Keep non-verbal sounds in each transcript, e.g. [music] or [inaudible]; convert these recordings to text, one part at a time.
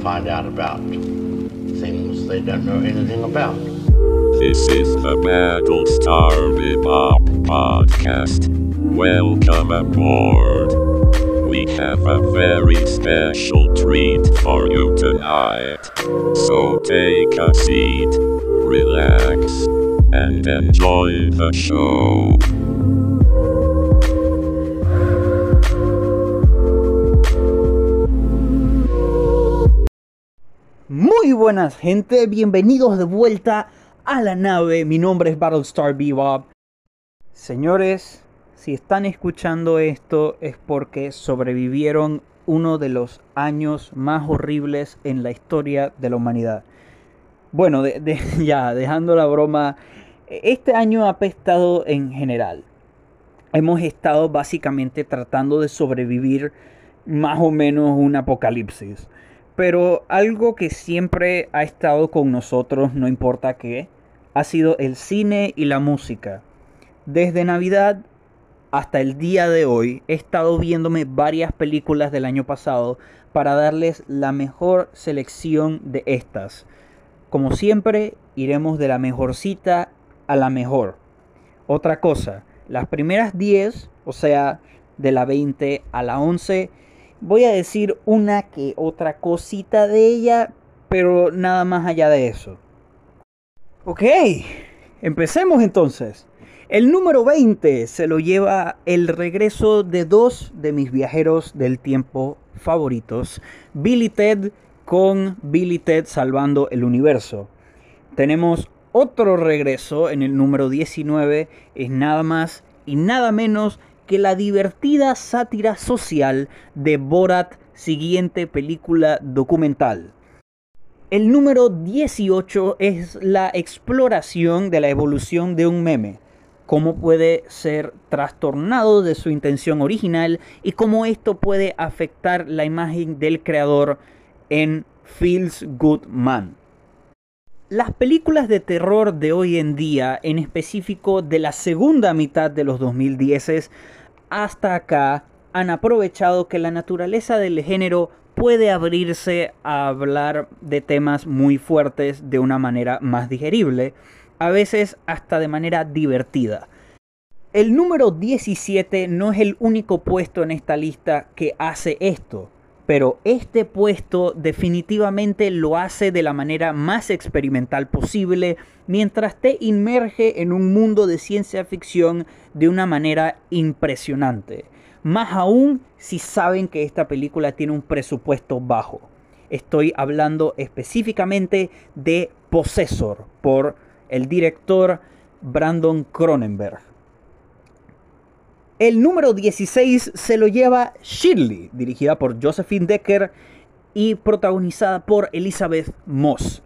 find out about things they don't know anything about. This is the Battlestar Bebop podcast. Welcome aboard. We have a very special treat for you tonight. So take a seat, relax, and enjoy the show. Muy buenas gente, bienvenidos de vuelta a la nave. Mi nombre es Battlestar Bebop. Señores, si están escuchando esto es porque sobrevivieron uno de los años más horribles en la historia de la humanidad. Bueno, [laughs] ya, dejando la broma, este año ha apestado en general. Hemos estado básicamente tratando de sobrevivir más o menos un apocalipsis. Pero algo que siempre ha estado con nosotros, no importa qué, ha sido el cine y la música. Desde Navidad hasta el día de hoy he estado viéndome varias películas del año pasado para darles la mejor selección de estas. Como siempre, iremos de la mejorcita a la mejor. Otra cosa, las primeras 10, o sea, de la 20 a la 11, voy a decir una que otra cosita de ella, pero nada más allá de eso. Ok, empecemos entonces. El número 20 se lo lleva el regreso de dos de mis viajeros del tiempo favoritos, Billy Ted con Billy Ted salvando el universo. Tenemos otro regreso en el número 19, es nada más y nada menos que la divertida sátira social de Borat, siguiente película documental. El número 18 es la exploración de la evolución de un meme, cómo puede ser trastornado de su intención original y cómo esto puede afectar la imagen del creador en Feels Good Man. Las películas de terror de hoy en día, en específico de la segunda mitad de los 2010 hasta acá, han aprovechado que la naturaleza del género puede abrirse a hablar de temas muy fuertes de una manera más digerible, a veces hasta de manera divertida. El número 17 no es el único puesto en esta lista que hace esto, pero este puesto definitivamente lo hace de la manera más experimental posible mientras te inmerge en un mundo de ciencia ficción de una manera impresionante. Más aún si saben que esta película tiene un presupuesto bajo. Estoy hablando específicamente de Possessor por el director Brandon Cronenberg. El número 16 se lo lleva Shirley, dirigida por Josephine Decker y protagonizada por Elizabeth Moss.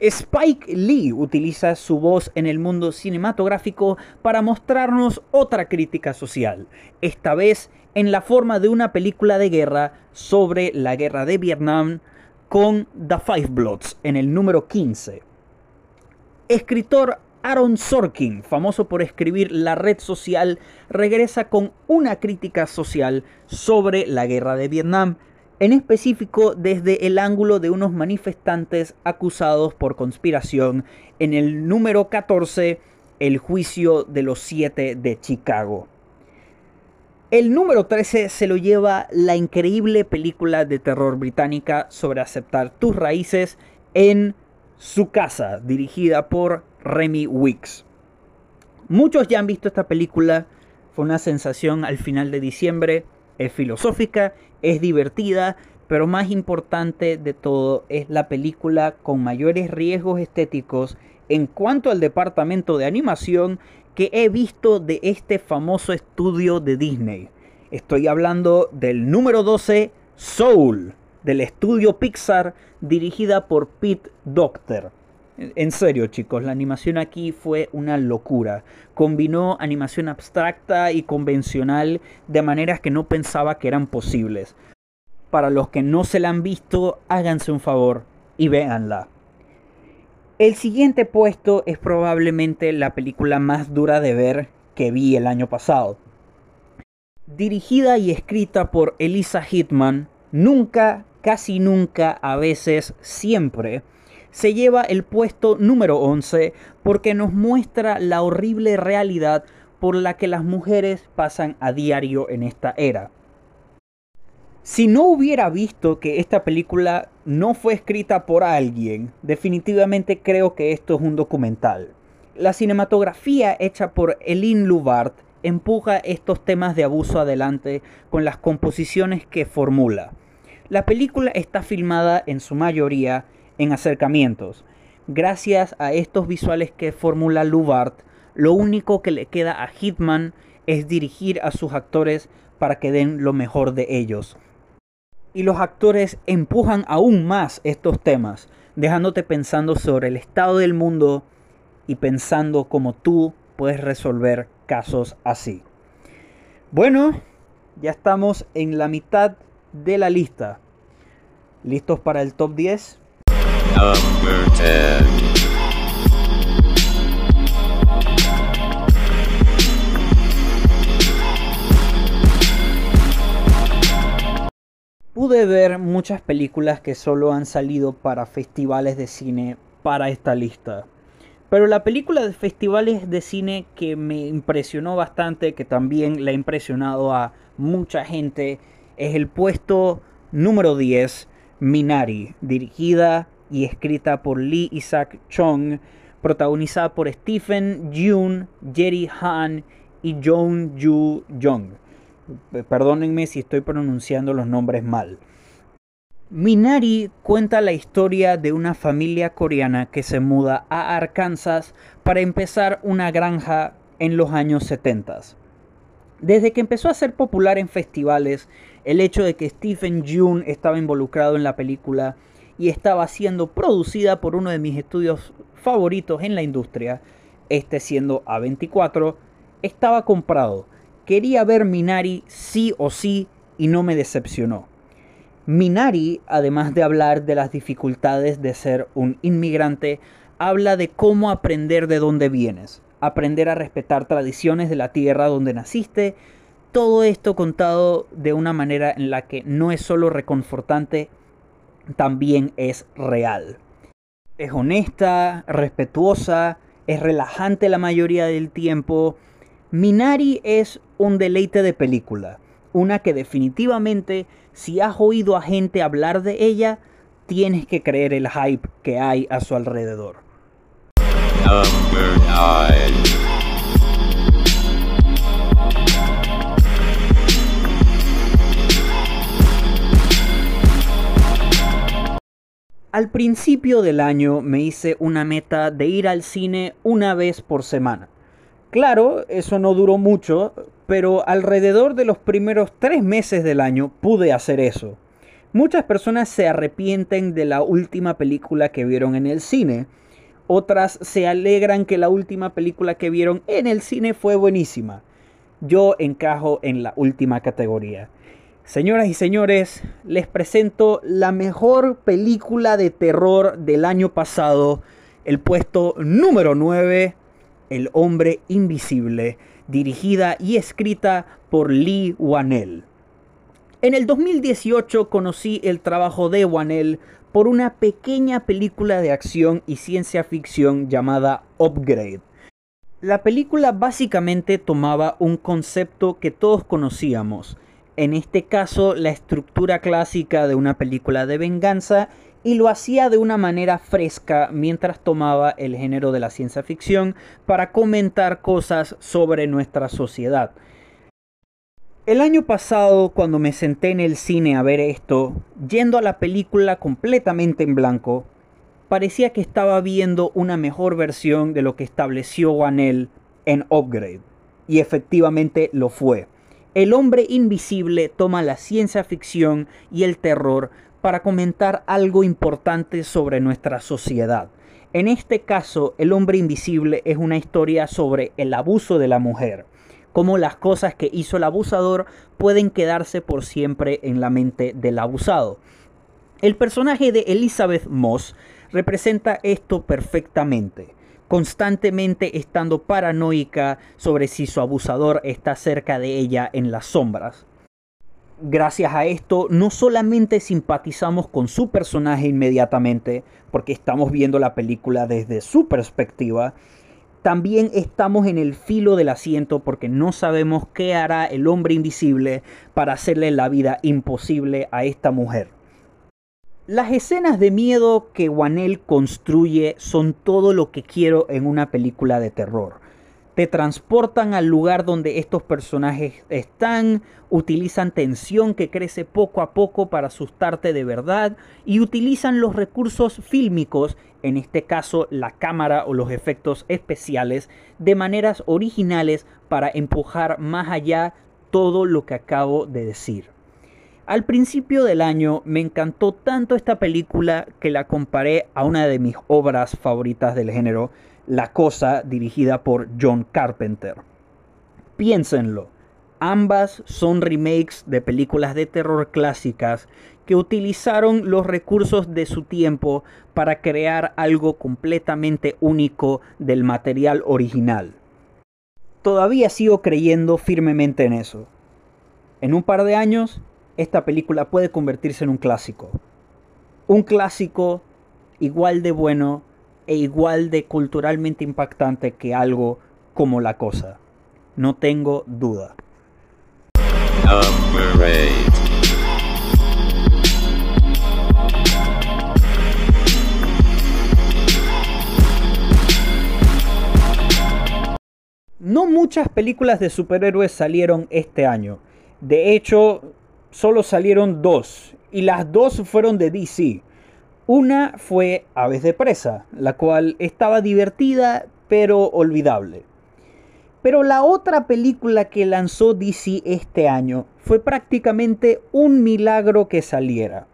Spike Lee utiliza su voz en el mundo cinematográfico para mostrarnos otra crítica social, esta vez en la forma de una película de guerra sobre la guerra de Vietnam con The Five Bloods en el número 15. Escritor Aaron Sorkin, famoso por escribir La red social, regresa con una crítica social sobre la guerra de Vietnam, en específico desde el ángulo de unos manifestantes acusados por conspiración en el número 14, el juicio de los siete de Chicago. El número 13 se lo lleva la increíble película de terror británica sobre aceptar tus raíces en su casa, dirigida por Remy Wicks. Muchos ya han visto esta película, fue una sensación al final de diciembre, es filosófica, es divertida, pero más importante de todo es la película con mayores riesgos estéticos en cuanto al departamento de animación que he visto de este famoso estudio de Disney. Estoy hablando del número 12, Soul, del estudio Pixar, dirigida por Pete Docter. En serio, chicos, la animación aquí fue una locura. Combinó animación abstracta y convencional de maneras que no pensaba que eran posibles. Para los que no se la han visto, háganse un favor y véanla. El siguiente puesto es probablemente la película más dura de ver que vi el año pasado. Dirigida y escrita por Elisa Hitman, nunca, casi nunca, a veces, siempre, se lleva el puesto número 11 porque nos muestra la horrible realidad por la que las mujeres pasan a diario en esta era. Si no hubiera visto que esta película no fue escrita por alguien, definitivamente creo que esto es un documental. La cinematografía hecha por Eline Lubart empuja estos temas de abuso adelante con las composiciones que formula. La película está filmada en su mayoría en acercamientos. Gracias a estos visuales que formula Lubart, lo único que le queda a Hitman es dirigir a sus actores para que den lo mejor de ellos y los actores empujan aún más estos temas, dejándote pensando sobre el estado del mundo y pensando cómo tú puedes resolver casos así. Bueno, ya estamos en la mitad de la lista. ¿Listos para el top 10? Pude ver muchas películas que solo han salido para festivales de cine para esta lista. Pero la película de festivales de cine que me impresionó bastante, que también le ha impresionado a mucha gente, es el puesto número 10, Minari, dirigida y escrita por Lee Isaac Chung, protagonizada por Stephen June, Jerry Han y Jong Ju Jong. Perdónenme si estoy pronunciando los nombres mal. Minari cuenta la historia de una familia coreana que se muda a Arkansas para empezar una granja en los años 70. Desde que empezó a ser popular en festivales, el hecho de que Stephen June estaba involucrado en la película y estaba siendo producida por uno de mis estudios favoritos en la industria, este siendo A24, estaba comprado Quería ver Minari sí o sí y no me decepcionó. Minari, además de hablar de las dificultades de ser un inmigrante, habla de cómo aprender de dónde vienes, aprender a respetar tradiciones de la tierra donde naciste, todo esto contado de una manera en la que no es solo reconfortante, también es real. Es honesta, respetuosa, es relajante la mayoría del tiempo. Minari es un deleite de película. Una que definitivamente, si has oído a gente hablar de ella, tienes que creer el hype que hay a su alrededor. Al principio del año me hice una meta de ir al cine una vez por semana. Claro, eso no duró mucho, pero alrededor de los primeros tres meses del año pude hacer eso. Muchas personas se arrepienten de la última película que vieron en el cine. Otras se alegran que la última película que vieron en el cine fue buenísima. Yo encajo en la última categoría. Señoras y señores, les presento la mejor película de terror del año pasado, el puesto número 9 el hombre invisible, dirigida y escrita por Lee Wanell. En el 2018 conocí el trabajo de Wanell por una pequeña película de acción y ciencia ficción llamada Upgrade. La película básicamente tomaba un concepto que todos conocíamos, en este caso la estructura clásica de una película de venganza y lo hacía de una manera fresca mientras tomaba el género de la ciencia ficción para comentar cosas sobre nuestra sociedad. El año pasado, cuando me senté en el cine a ver esto, yendo a la película completamente en blanco, parecía que estaba viendo una mejor versión de lo que estableció Wanell en Upgrade. Y efectivamente lo fue. El hombre invisible toma la ciencia ficción y el terror para comentar algo importante sobre nuestra sociedad. En este caso, El hombre invisible es una historia sobre el abuso de la mujer, cómo las cosas que hizo el abusador pueden quedarse por siempre en la mente del abusado. El personaje de Elizabeth Moss representa esto perfectamente, constantemente estando paranoica sobre si su abusador está cerca de ella en las sombras Gracias a esto, no solamente simpatizamos con su personaje inmediatamente, porque estamos viendo la película desde su perspectiva, también estamos en el filo del asiento porque no sabemos qué hará el hombre invisible para hacerle la vida imposible a esta mujer. Las escenas de miedo que Wanel construye son todo lo que quiero en una película de terror te transportan al lugar donde estos personajes están, utilizan tensión que crece poco a poco para asustarte de verdad y utilizan los recursos fílmicos, en este caso la cámara o los efectos especiales, de maneras originales para empujar más allá todo lo que acabo de decir. Al principio del año me encantó tanto esta película que la comparé a una de mis obras favoritas del género, la Cosa, dirigida por John Carpenter. Piénsenlo, ambas son remakes de películas de terror clásicas que utilizaron los recursos de su tiempo para crear algo completamente único del material original. Todavía sigo creyendo firmemente en eso. En un par de años, esta película puede convertirse en un clásico. Un clásico igual de bueno e igual de culturalmente impactante que algo como la cosa. No tengo duda. No muchas películas de superhéroes salieron este año. De hecho, solo salieron dos. Y las dos fueron de DC. Una fue Aves de Presa, la cual estaba divertida pero olvidable. Pero la otra película que lanzó DC este año fue prácticamente un milagro que saliera.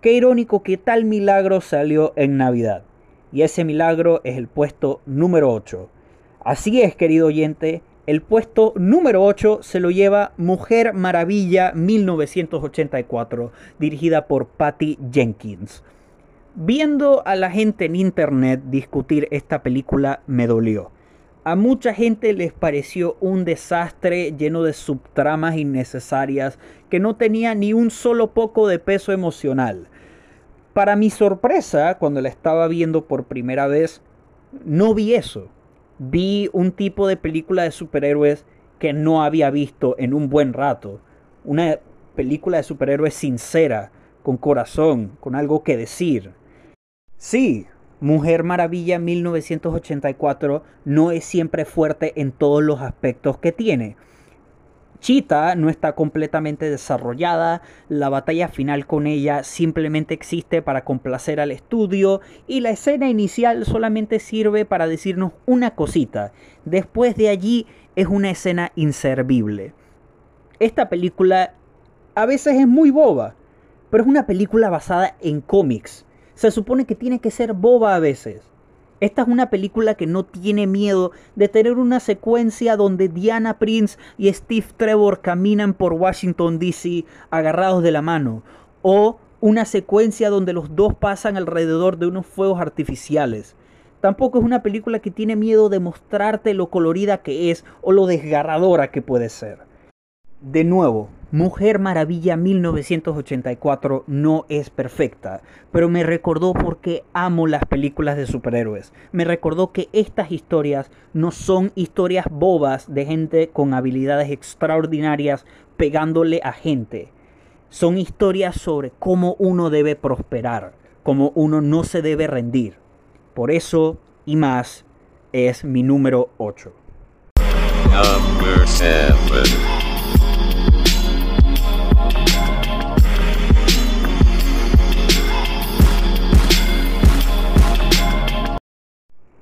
Qué irónico que tal milagro salió en Navidad. Y ese milagro es el puesto número 8. Así es, querido oyente, el puesto número 8 se lo lleva Mujer Maravilla 1984, dirigida por Patty Jenkins. Viendo a la gente en internet discutir esta película me dolió. A mucha gente les pareció un desastre lleno de subtramas innecesarias que no tenía ni un solo poco de peso emocional. Para mi sorpresa, cuando la estaba viendo por primera vez, no vi eso. Vi un tipo de película de superhéroes que no había visto en un buen rato. Una película de superhéroes sincera, con corazón, con algo que decir. Sí, Mujer Maravilla 1984 no es siempre fuerte en todos los aspectos que tiene. Cheetah no está completamente desarrollada, la batalla final con ella simplemente existe para complacer al estudio y la escena inicial solamente sirve para decirnos una cosita. Después de allí es una escena inservible. Esta película a veces es muy boba, pero es una película basada en cómics se supone que tiene que ser boba a veces. Esta es una película que no tiene miedo de tener una secuencia donde Diana Prince y Steve Trevor caminan por Washington, D.C. agarrados de la mano. O una secuencia donde los dos pasan alrededor de unos fuegos artificiales. Tampoco es una película que tiene miedo de mostrarte lo colorida que es o lo desgarradora que puede ser. De nuevo, Mujer Maravilla 1984 no es perfecta, pero me recordó porque amo las películas de superhéroes. Me recordó que estas historias no son historias bobas de gente con habilidades extraordinarias pegándole a gente. Son historias sobre cómo uno debe prosperar, cómo uno no se debe rendir. Por eso y más es mi número 8.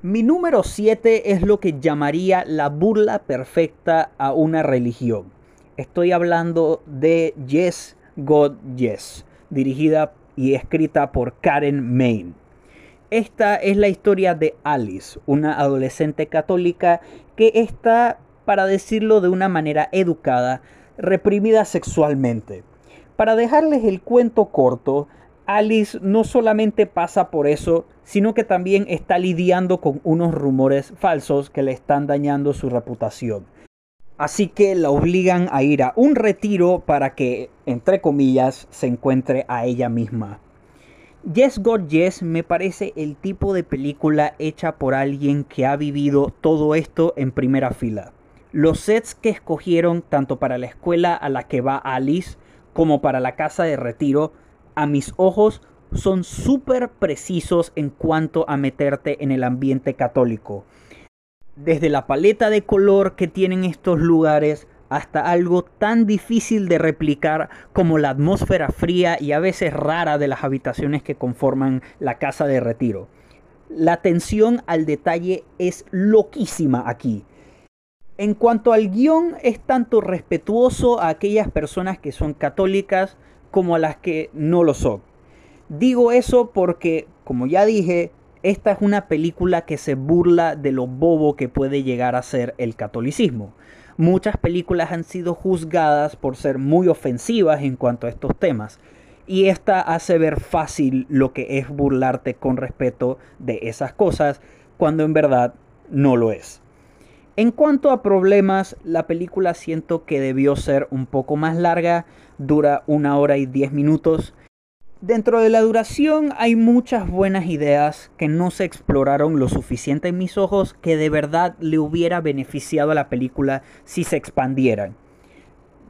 Mi número 7 es lo que llamaría la burla perfecta a una religión. Estoy hablando de Yes, God, Yes, dirigida y escrita por Karen Main. Esta es la historia de Alice, una adolescente católica que está, para decirlo de una manera educada, reprimida sexualmente. Para dejarles el cuento corto, Alice no solamente pasa por eso, sino que también está lidiando con unos rumores falsos que le están dañando su reputación. Así que la obligan a ir a un retiro para que, entre comillas, se encuentre a ella misma. Yes God Yes me parece el tipo de película hecha por alguien que ha vivido todo esto en primera fila. Los sets que escogieron tanto para la escuela a la que va Alice como para la casa de retiro, a mis ojos son súper precisos en cuanto a meterte en el ambiente católico desde la paleta de color que tienen estos lugares hasta algo tan difícil de replicar como la atmósfera fría y a veces rara de las habitaciones que conforman la casa de retiro. La atención al detalle es loquísima aquí. En cuanto al guion, es tanto respetuoso a aquellas personas que son católicas como a las que no lo son. Digo eso porque, como ya dije, esta es una película que se burla de lo bobo que puede llegar a ser el catolicismo. Muchas películas han sido juzgadas por ser muy ofensivas en cuanto a estos temas. Y esta hace ver fácil lo que es burlarte con respeto de esas cosas, cuando en verdad no lo es. En cuanto a problemas, la película siento que debió ser un poco más larga, dura una hora y diez minutos, Dentro de la duración hay muchas buenas ideas que no se exploraron lo suficiente en mis ojos que de verdad le hubiera beneficiado a la película si se expandieran.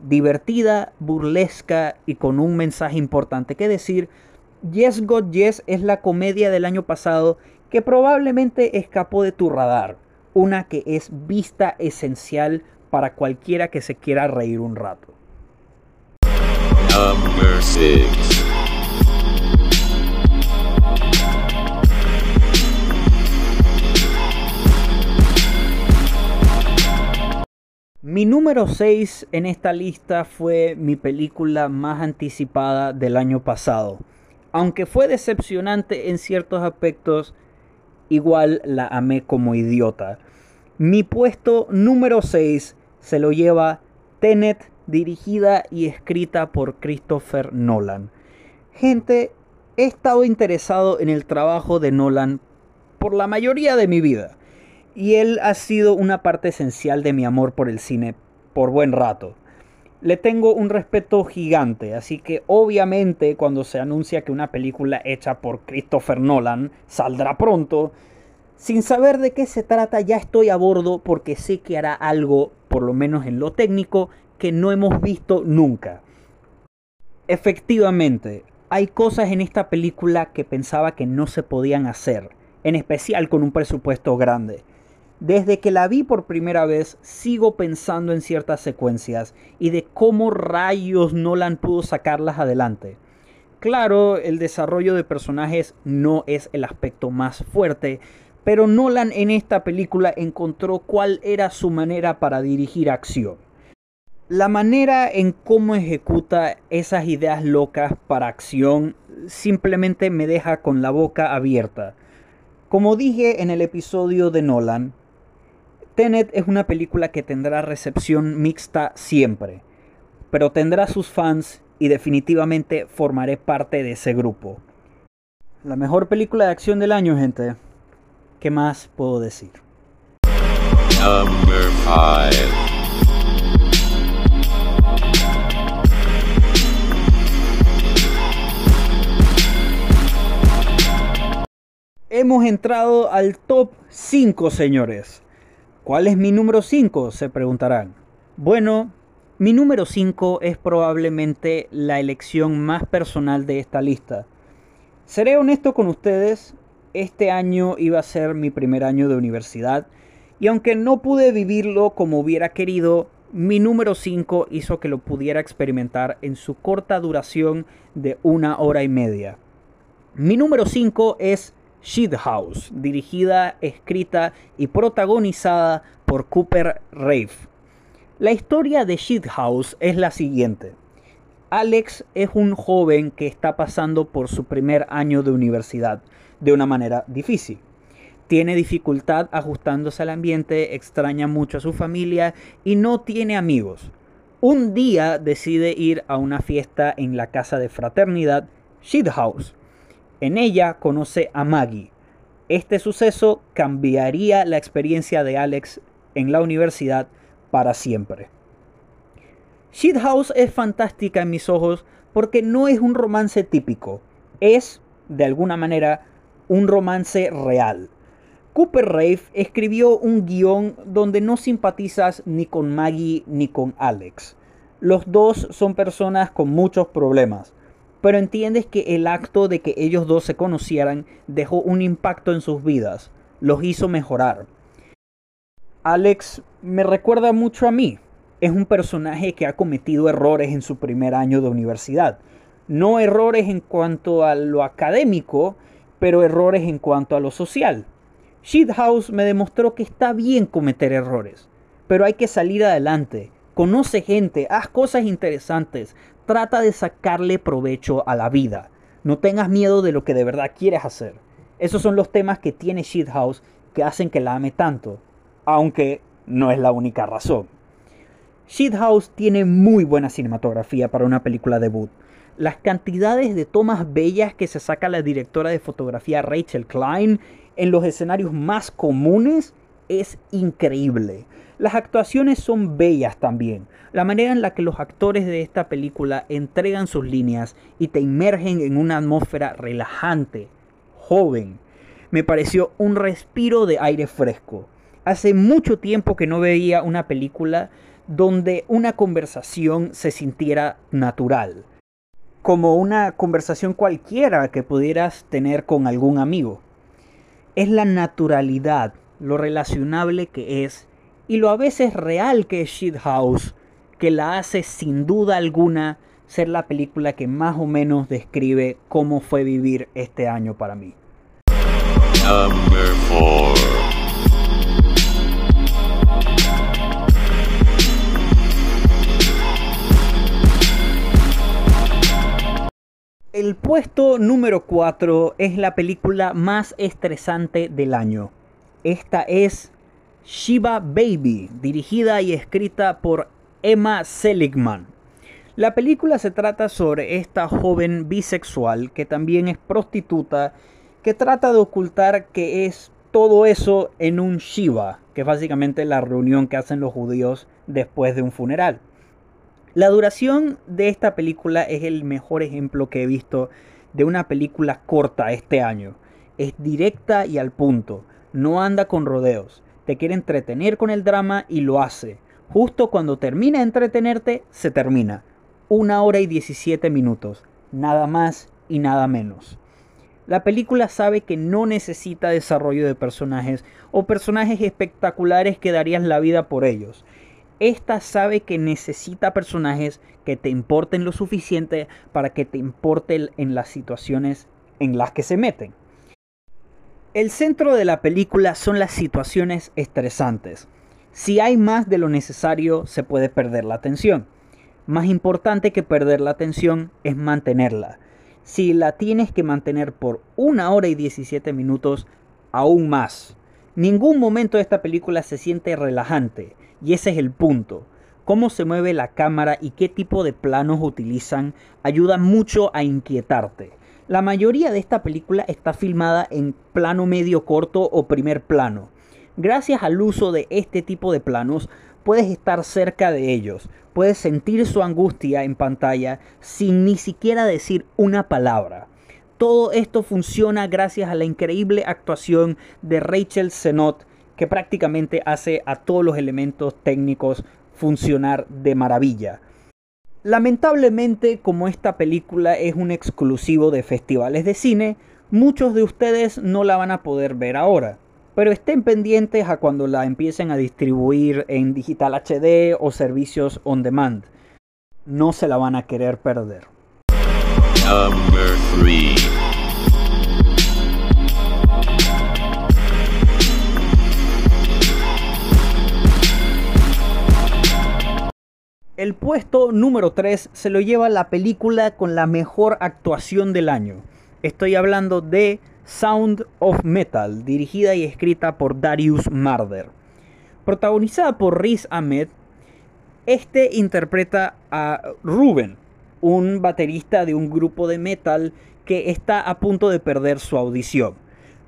Divertida, burlesca y con un mensaje importante que decir, Yes God Yes es la comedia del año pasado que probablemente escapó de tu radar, una que es vista esencial para cualquiera que se quiera reír un rato. Mi número 6 en esta lista fue mi película más anticipada del año pasado. Aunque fue decepcionante en ciertos aspectos, igual la amé como idiota. Mi puesto número 6 se lo lleva Tenet, dirigida y escrita por Christopher Nolan. Gente, he estado interesado en el trabajo de Nolan por la mayoría de mi vida y él ha sido una parte esencial de mi amor por el cine por buen rato. Le tengo un respeto gigante, así que obviamente cuando se anuncia que una película hecha por Christopher Nolan saldrá pronto, sin saber de qué se trata ya estoy a bordo porque sé que hará algo, por lo menos en lo técnico, que no hemos visto nunca. Efectivamente, hay cosas en esta película que pensaba que no se podían hacer, en especial con un presupuesto grande. Desde que la vi por primera vez, sigo pensando en ciertas secuencias y de cómo rayos Nolan pudo sacarlas adelante. Claro, el desarrollo de personajes no es el aspecto más fuerte, pero Nolan en esta película encontró cuál era su manera para dirigir acción. La manera en cómo ejecuta esas ideas locas para acción simplemente me deja con la boca abierta. Como dije en el episodio de Nolan, Tenet es una película que tendrá recepción mixta siempre, pero tendrá sus fans y definitivamente formaré parte de ese grupo. La mejor película de acción del año, gente. ¿Qué más puedo decir? Hemos entrado al top 5, señores. ¿Cuál es mi número 5? Se preguntarán. Bueno, mi número 5 es probablemente la elección más personal de esta lista. Seré honesto con ustedes, este año iba a ser mi primer año de universidad y aunque no pude vivirlo como hubiera querido, mi número 5 hizo que lo pudiera experimentar en su corta duración de una hora y media. Mi número 5 es House, dirigida, escrita y protagonizada por Cooper Rafe. La historia de House es la siguiente. Alex es un joven que está pasando por su primer año de universidad de una manera difícil. Tiene dificultad ajustándose al ambiente, extraña mucho a su familia y no tiene amigos. Un día decide ir a una fiesta en la casa de fraternidad House en ella conoce a Maggie. Este suceso cambiaría la experiencia de Alex en la universidad para siempre. Shithouse es fantástica en mis ojos porque no es un romance típico, es, de alguna manera, un romance real. Cooper Rafe escribió un guion donde no simpatizas ni con Maggie ni con Alex. Los dos son personas con muchos problemas, pero entiendes que el acto de que ellos dos se conocieran dejó un impacto en sus vidas, los hizo mejorar. Alex me recuerda mucho a mí. Es un personaje que ha cometido errores en su primer año de universidad. No errores en cuanto a lo académico, pero errores en cuanto a lo social. Shithouse me demostró que está bien cometer errores, pero hay que salir adelante. Conoce gente, haz cosas interesantes, trata de sacarle provecho a la vida. No tengas miedo de lo que de verdad quieres hacer. Esos son los temas que tiene Shithouse que hacen que la ame tanto, aunque no es la única razón. Shithouse tiene muy buena cinematografía para una película debut. Las cantidades de tomas bellas que se saca la directora de fotografía Rachel Klein en los escenarios más comunes es increíble. Las actuaciones son bellas también. La manera en la que los actores de esta película entregan sus líneas y te inmergen en una atmósfera relajante, joven, me pareció un respiro de aire fresco. Hace mucho tiempo que no veía una película donde una conversación se sintiera natural, como una conversación cualquiera que pudieras tener con algún amigo es la naturalidad, lo relacionable que es y lo a veces real que es Shithouse, que la hace sin duda alguna ser la película que más o menos describe cómo fue vivir este año para mí. El puesto número 4 es la película más estresante del año. Esta es Shiva Baby, dirigida y escrita por Emma Seligman. La película se trata sobre esta joven bisexual que también es prostituta, que trata de ocultar que es todo eso en un Shiva, que es básicamente la reunión que hacen los judíos después de un funeral. La duración de esta película es el mejor ejemplo que he visto de una película corta este año. Es directa y al punto, no anda con rodeos, te quiere entretener con el drama y lo hace. Justo cuando termina de entretenerte, se termina. Una hora y 17 minutos, nada más y nada menos. La película sabe que no necesita desarrollo de personajes o personajes espectaculares que darías la vida por ellos esta sabe que necesita personajes que te importen lo suficiente para que te importen en las situaciones en las que se meten. El centro de la película son las situaciones estresantes. Si hay más de lo necesario, se puede perder la atención. Más importante que perder la atención es mantenerla. Si la tienes que mantener por una hora y 17 minutos, aún más. Ningún momento de esta película se siente relajante y ese es el punto. Cómo se mueve la cámara y qué tipo de planos utilizan ayuda mucho a inquietarte. La mayoría de esta película está filmada en plano medio corto o primer plano. Gracias al uso de este tipo de planos, puedes estar cerca de ellos, puedes sentir su angustia en pantalla sin ni siquiera decir una palabra. Todo esto funciona gracias a la increíble actuación de Rachel Zenot que prácticamente hace a todos los elementos técnicos funcionar de maravilla. Lamentablemente, como esta película es un exclusivo de festivales de cine, muchos de ustedes no la van a poder ver ahora. Pero estén pendientes a cuando la empiecen a distribuir en digital HD o servicios on demand. No se la van a querer perder. El puesto número 3 se lo lleva la película con la mejor actuación del año. Estoy hablando de Sound of Metal, dirigida y escrita por Darius Marder. Protagonizada por Riz Ahmed, este interpreta a Ruben, un baterista de un grupo de metal que está a punto de perder su audición.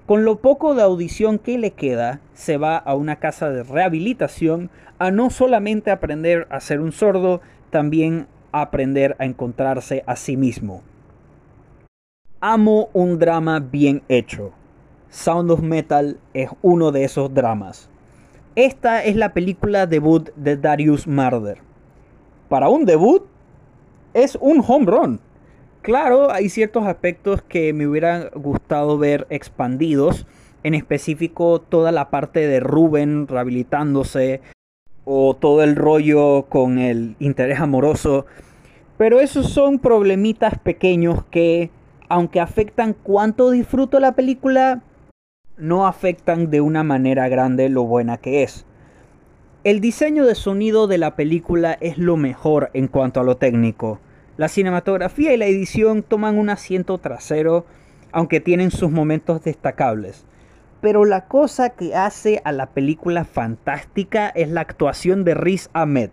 Con lo poco de audición que le queda, se va a una casa de rehabilitación a no solamente aprender a ser un sordo, también a aprender a encontrarse a sí mismo. Amo un drama bien hecho. Sound of Metal es uno de esos dramas. Esta es la película debut de Darius Marder. Para un debut, es un home run. Claro, hay ciertos aspectos que me hubieran gustado ver expandidos, en específico toda la parte de Ruben rehabilitándose o todo el rollo con el interés amoroso, pero esos son problemitas pequeños que, aunque afectan cuánto disfruto la película, no afectan de una manera grande lo buena que es. El diseño de sonido de la película es lo mejor en cuanto a lo técnico. La cinematografía y la edición toman un asiento trasero, aunque tienen sus momentos destacables. Pero la cosa que hace a la película fantástica es la actuación de Riz Ahmed.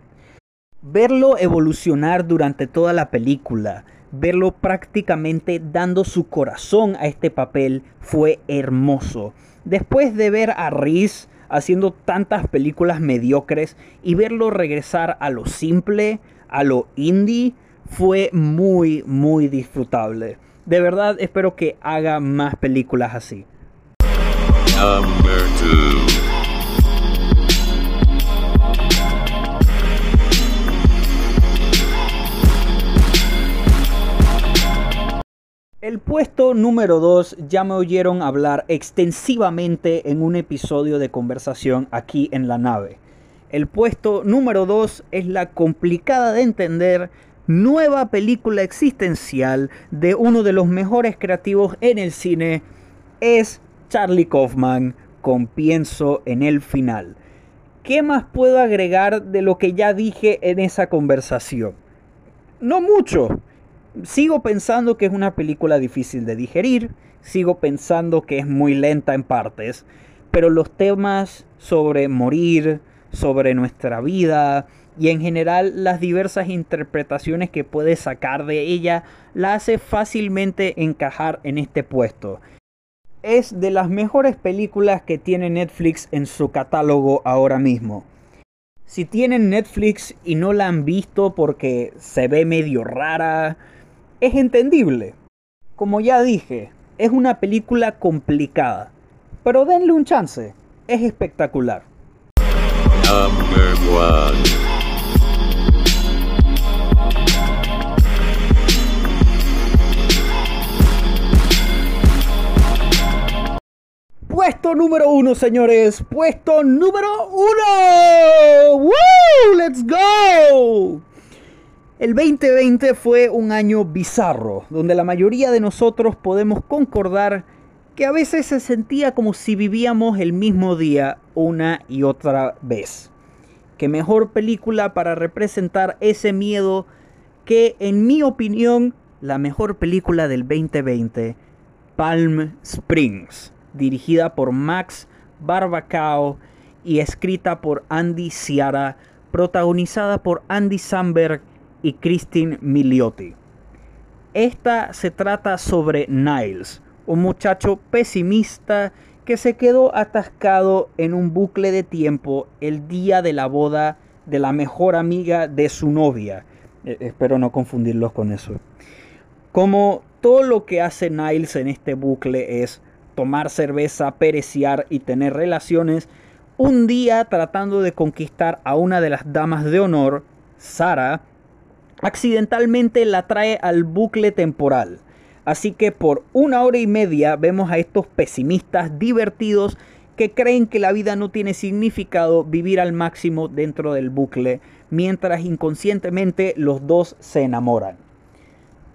Verlo evolucionar durante toda la película, verlo prácticamente dando su corazón a este papel fue hermoso. Después de ver a Riz haciendo tantas películas mediocres y verlo regresar a lo simple, a lo indie, fue muy, muy disfrutable. De verdad espero que haga más películas así. El puesto número 2 ya me oyeron hablar extensivamente en un episodio de conversación aquí en la nave. El puesto número 2 es la complicada de entender nueva película existencial de uno de los mejores creativos en el cine es Charlie Kaufman con Pienso en el final. ¿Qué más puedo agregar de lo que ya dije en esa conversación? No mucho. Sigo pensando que es una película difícil de digerir, sigo pensando que es muy lenta en partes, pero los temas sobre morir, sobre nuestra vida, y en general las diversas interpretaciones que puede sacar de ella la hace fácilmente encajar en este puesto. Es de las mejores películas que tiene Netflix en su catálogo ahora mismo. Si tienen Netflix y no la han visto porque se ve medio rara, es entendible. Como ya dije, es una película complicada, pero denle un chance, es espectacular. Puesto número uno, señores. Puesto número uno. ¡Woo! ¡Let's go! El 2020 fue un año bizarro, donde la mayoría de nosotros podemos concordar que a veces se sentía como si vivíamos el mismo día una y otra vez. Qué mejor película para representar ese miedo que, en mi opinión, la mejor película del 2020, Palm Springs dirigida por Max Barbacao y escrita por Andy Ciara, protagonizada por Andy Samberg y Christine Miliotti. Esta se trata sobre Niles, un muchacho pesimista que se quedó atascado en un bucle de tiempo el día de la boda de la mejor amiga de su novia. Eh, espero no confundirlos con eso. Como todo lo que hace Niles en este bucle es tomar cerveza, pereciar y tener relaciones, un día tratando de conquistar a una de las damas de honor, Sara, accidentalmente la trae al bucle temporal. Así que por una hora y media vemos a estos pesimistas divertidos que creen que la vida no tiene significado vivir al máximo dentro del bucle, mientras inconscientemente los dos se enamoran.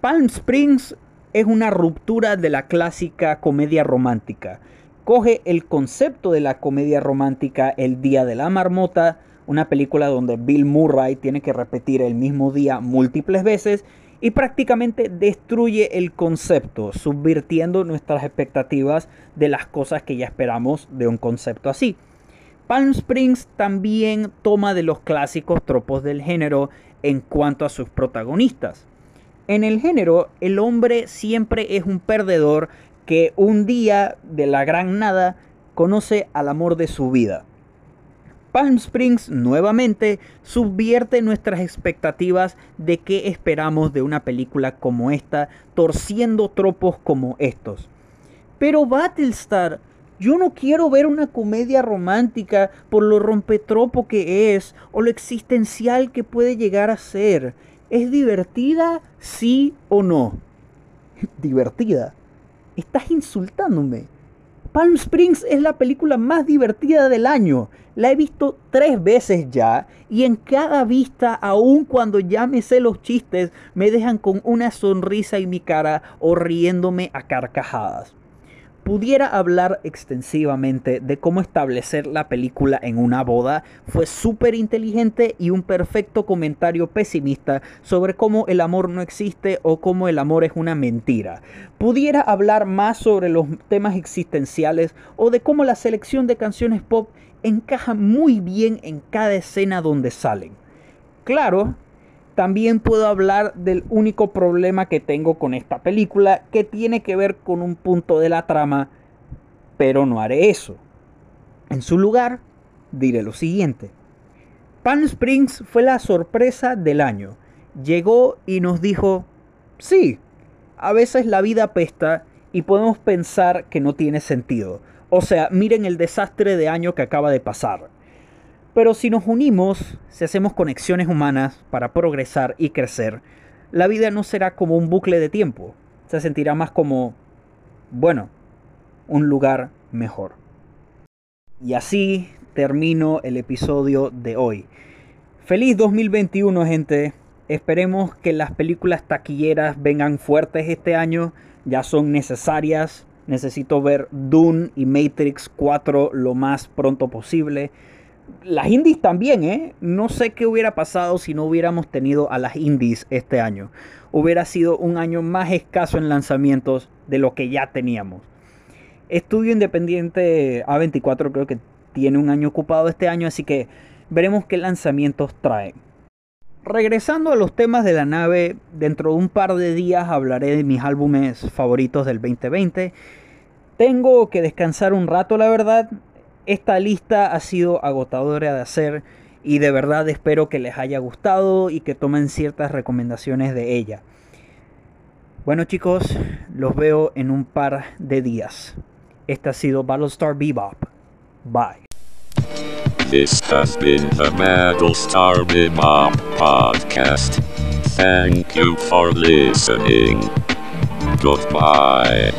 Palm Springs es una ruptura de la clásica comedia romántica. Coge el concepto de la comedia romántica El Día de la Marmota, una película donde Bill Murray tiene que repetir el mismo día múltiples veces y prácticamente destruye el concepto, subvirtiendo nuestras expectativas de las cosas que ya esperamos de un concepto así. Palm Springs también toma de los clásicos tropos del género en cuanto a sus protagonistas. En el género, el hombre siempre es un perdedor que un día de la gran nada conoce al amor de su vida. Palm Springs nuevamente subvierte nuestras expectativas de qué esperamos de una película como esta, torciendo tropos como estos. Pero Battlestar, yo no quiero ver una comedia romántica por lo rompetropo que es o lo existencial que puede llegar a ser. ¿Es divertida, sí o no? [laughs] ¿Divertida? Estás insultándome. Palm Springs es la película más divertida del año. La he visto tres veces ya y en cada vista, aun cuando ya me sé los chistes, me dejan con una sonrisa en mi cara o riéndome a carcajadas pudiera hablar extensivamente de cómo establecer la película en una boda, fue súper inteligente y un perfecto comentario pesimista sobre cómo el amor no existe o cómo el amor es una mentira. Pudiera hablar más sobre los temas existenciales o de cómo la selección de canciones pop encaja muy bien en cada escena donde salen. Claro, también puedo hablar del único problema que tengo con esta película, que tiene que ver con un punto de la trama, pero no haré eso. En su lugar, diré lo siguiente. Palm Springs fue la sorpresa del año. Llegó y nos dijo, sí, a veces la vida pesta y podemos pensar que no tiene sentido. O sea, miren el desastre de año que acaba de pasar. Pero si nos unimos, si hacemos conexiones humanas para progresar y crecer, la vida no será como un bucle de tiempo, se sentirá más como, bueno, un lugar mejor. Y así termino el episodio de hoy. Feliz 2021 gente. Esperemos que las películas taquilleras vengan fuertes este año. Ya son necesarias. Necesito ver Dune y Matrix 4 lo más pronto posible las indies también, ¿eh? No sé qué hubiera pasado si no hubiéramos tenido a las indies este año. Hubiera sido un año más escaso en lanzamientos de lo que ya teníamos. Estudio Independiente A24 creo que tiene un año ocupado este año, así que veremos qué lanzamientos trae. Regresando a los temas de la nave, dentro de un par de días hablaré de mis álbumes favoritos del 2020. Tengo que descansar un rato, la verdad. Esta lista ha sido agotadora de hacer y de verdad espero que les haya gustado y que tomen ciertas recomendaciones de ella. Bueno chicos, los veo en un par de días. Este ha sido Battlestar Bebop. Bye. This has been the Battlestar Bebop podcast. Thank you for listening. Goodbye.